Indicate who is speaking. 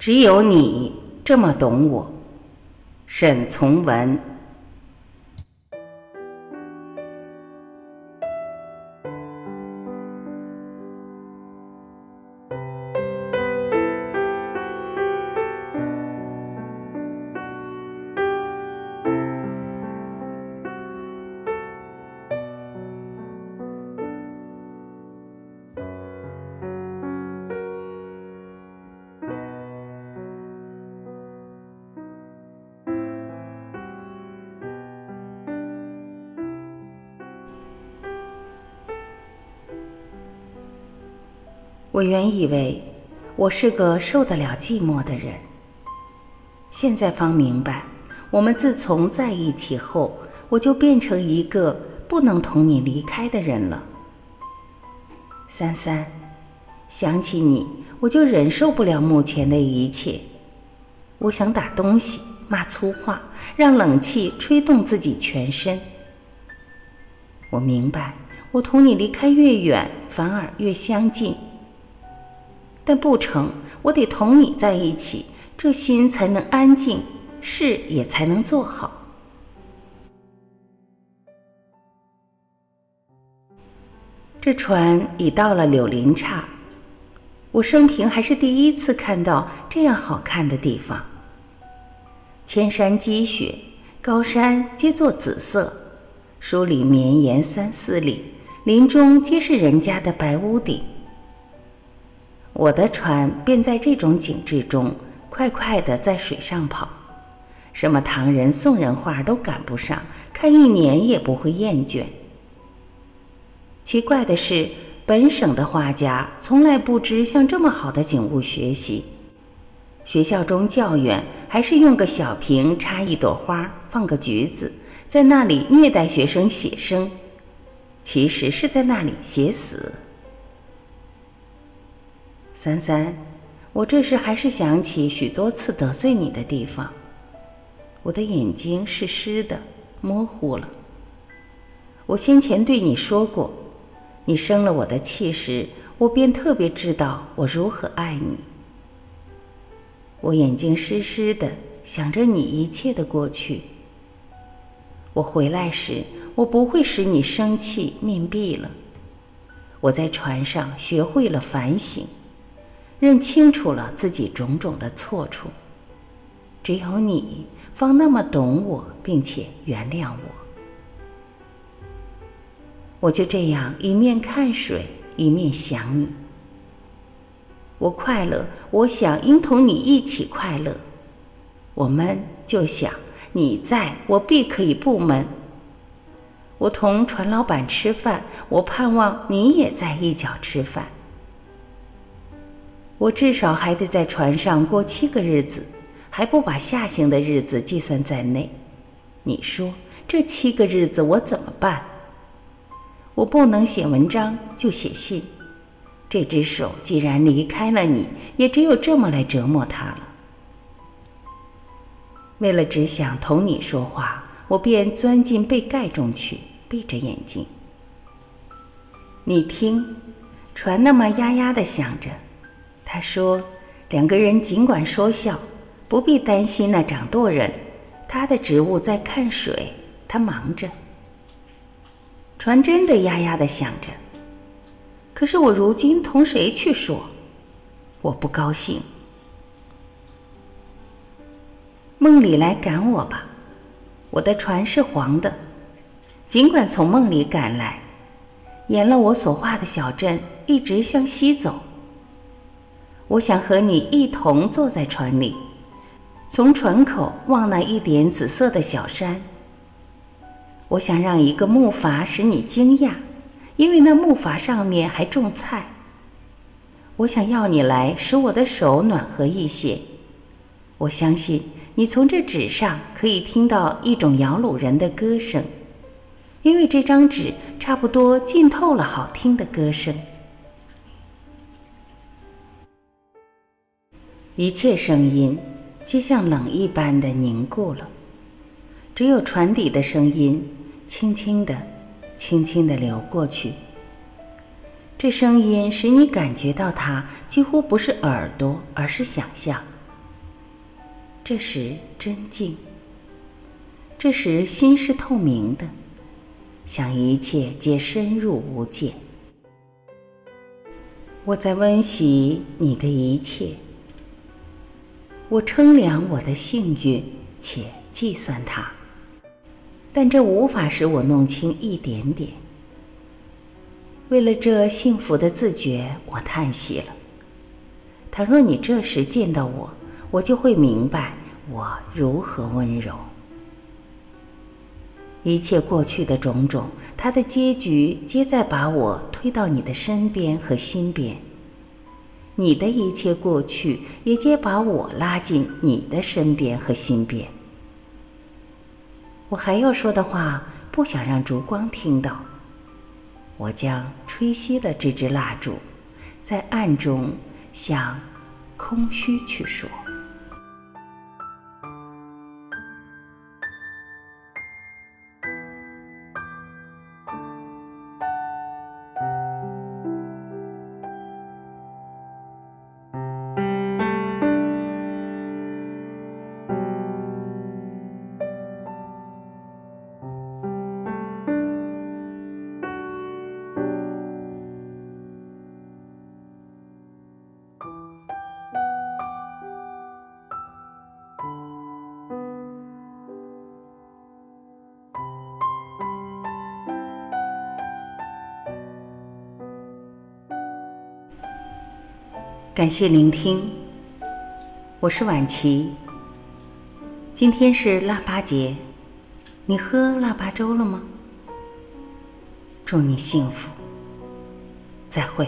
Speaker 1: 只有你这么懂我，沈从文。我原以为我是个受得了寂寞的人，现在方明白，我们自从在一起后，我就变成一个不能同你离开的人了。三三，想起你，我就忍受不了目前的一切，我想打东西、骂粗话，让冷气吹动自己全身。我明白，我同你离开越远，反而越相近。但不成，我得同你在一起，这心才能安静，事也才能做好。这船已到了柳林岔，我生平还是第一次看到这样好看的地方。千山积雪，高山皆作紫色，疏里绵延三四里，林中皆是人家的白屋顶。我的船便在这种景致中快快地在水上跑，什么唐人、宋人画都赶不上，看一年也不会厌倦。奇怪的是，本省的画家从来不知向这么好的景物学习。学校中教员还是用个小瓶插一朵花，放个橘子，在那里虐待学生写生，其实是在那里写死。三三，我这时还是想起许多次得罪你的地方。我的眼睛是湿的，模糊了。我先前对你说过，你生了我的气时，我便特别知道我如何爱你。我眼睛湿湿的，想着你一切的过去。我回来时，我不会使你生气面壁了。我在船上学会了反省。认清楚了自己种种的错处，只有你方那么懂我，并且原谅我。我就这样一面看水，一面想你。我快乐，我想应同你一起快乐；我闷，就想你在我必可以不闷。我同船老板吃饭，我盼望你也在一角吃饭。我至少还得在船上过七个日子，还不把下行的日子计算在内。你说这七个日子我怎么办？我不能写文章，就写信。这只手既然离开了你，也只有这么来折磨它了。为了只想同你说话，我便钻进被盖中去，闭着眼睛。你听，船那么呀呀的响着。他说：“两个人尽管说笑，不必担心那掌舵人。他的职务在看水，他忙着。船真的呀呀的响着。可是我如今同谁去说？我不高兴。梦里来赶我吧，我的船是黄的。尽管从梦里赶来，沿了我所画的小镇，一直向西走。”我想和你一同坐在船里，从船口望那一点紫色的小山。我想让一个木筏使你惊讶，因为那木筏上面还种菜。我想要你来，使我的手暖和一些。我相信你从这纸上可以听到一种摇橹人的歌声，因为这张纸差不多浸透了好听的歌声。一切声音皆像冷一般的凝固了，只有船底的声音轻轻的、轻轻的流过去。这声音使你感觉到它几乎不是耳朵，而是想象。这时真静。这时心是透明的，想一切皆深入无间。我在温习你的一切，我称量我的幸运且计算它，但这无法使我弄清一点点。为了这幸福的自觉，我叹息了。倘若你这时见到我，我就会明白我如何温柔。一切过去的种种，它的结局皆在把我推到你的身边和心边。你的一切过去，也皆把我拉进你的身边和心边。我还要说的话，不想让烛光听到。我将吹熄了这支蜡烛，在暗中向空虚去说。感谢聆听，我是婉琪。今天是腊八节，你喝腊八粥了吗？祝你幸福，再会。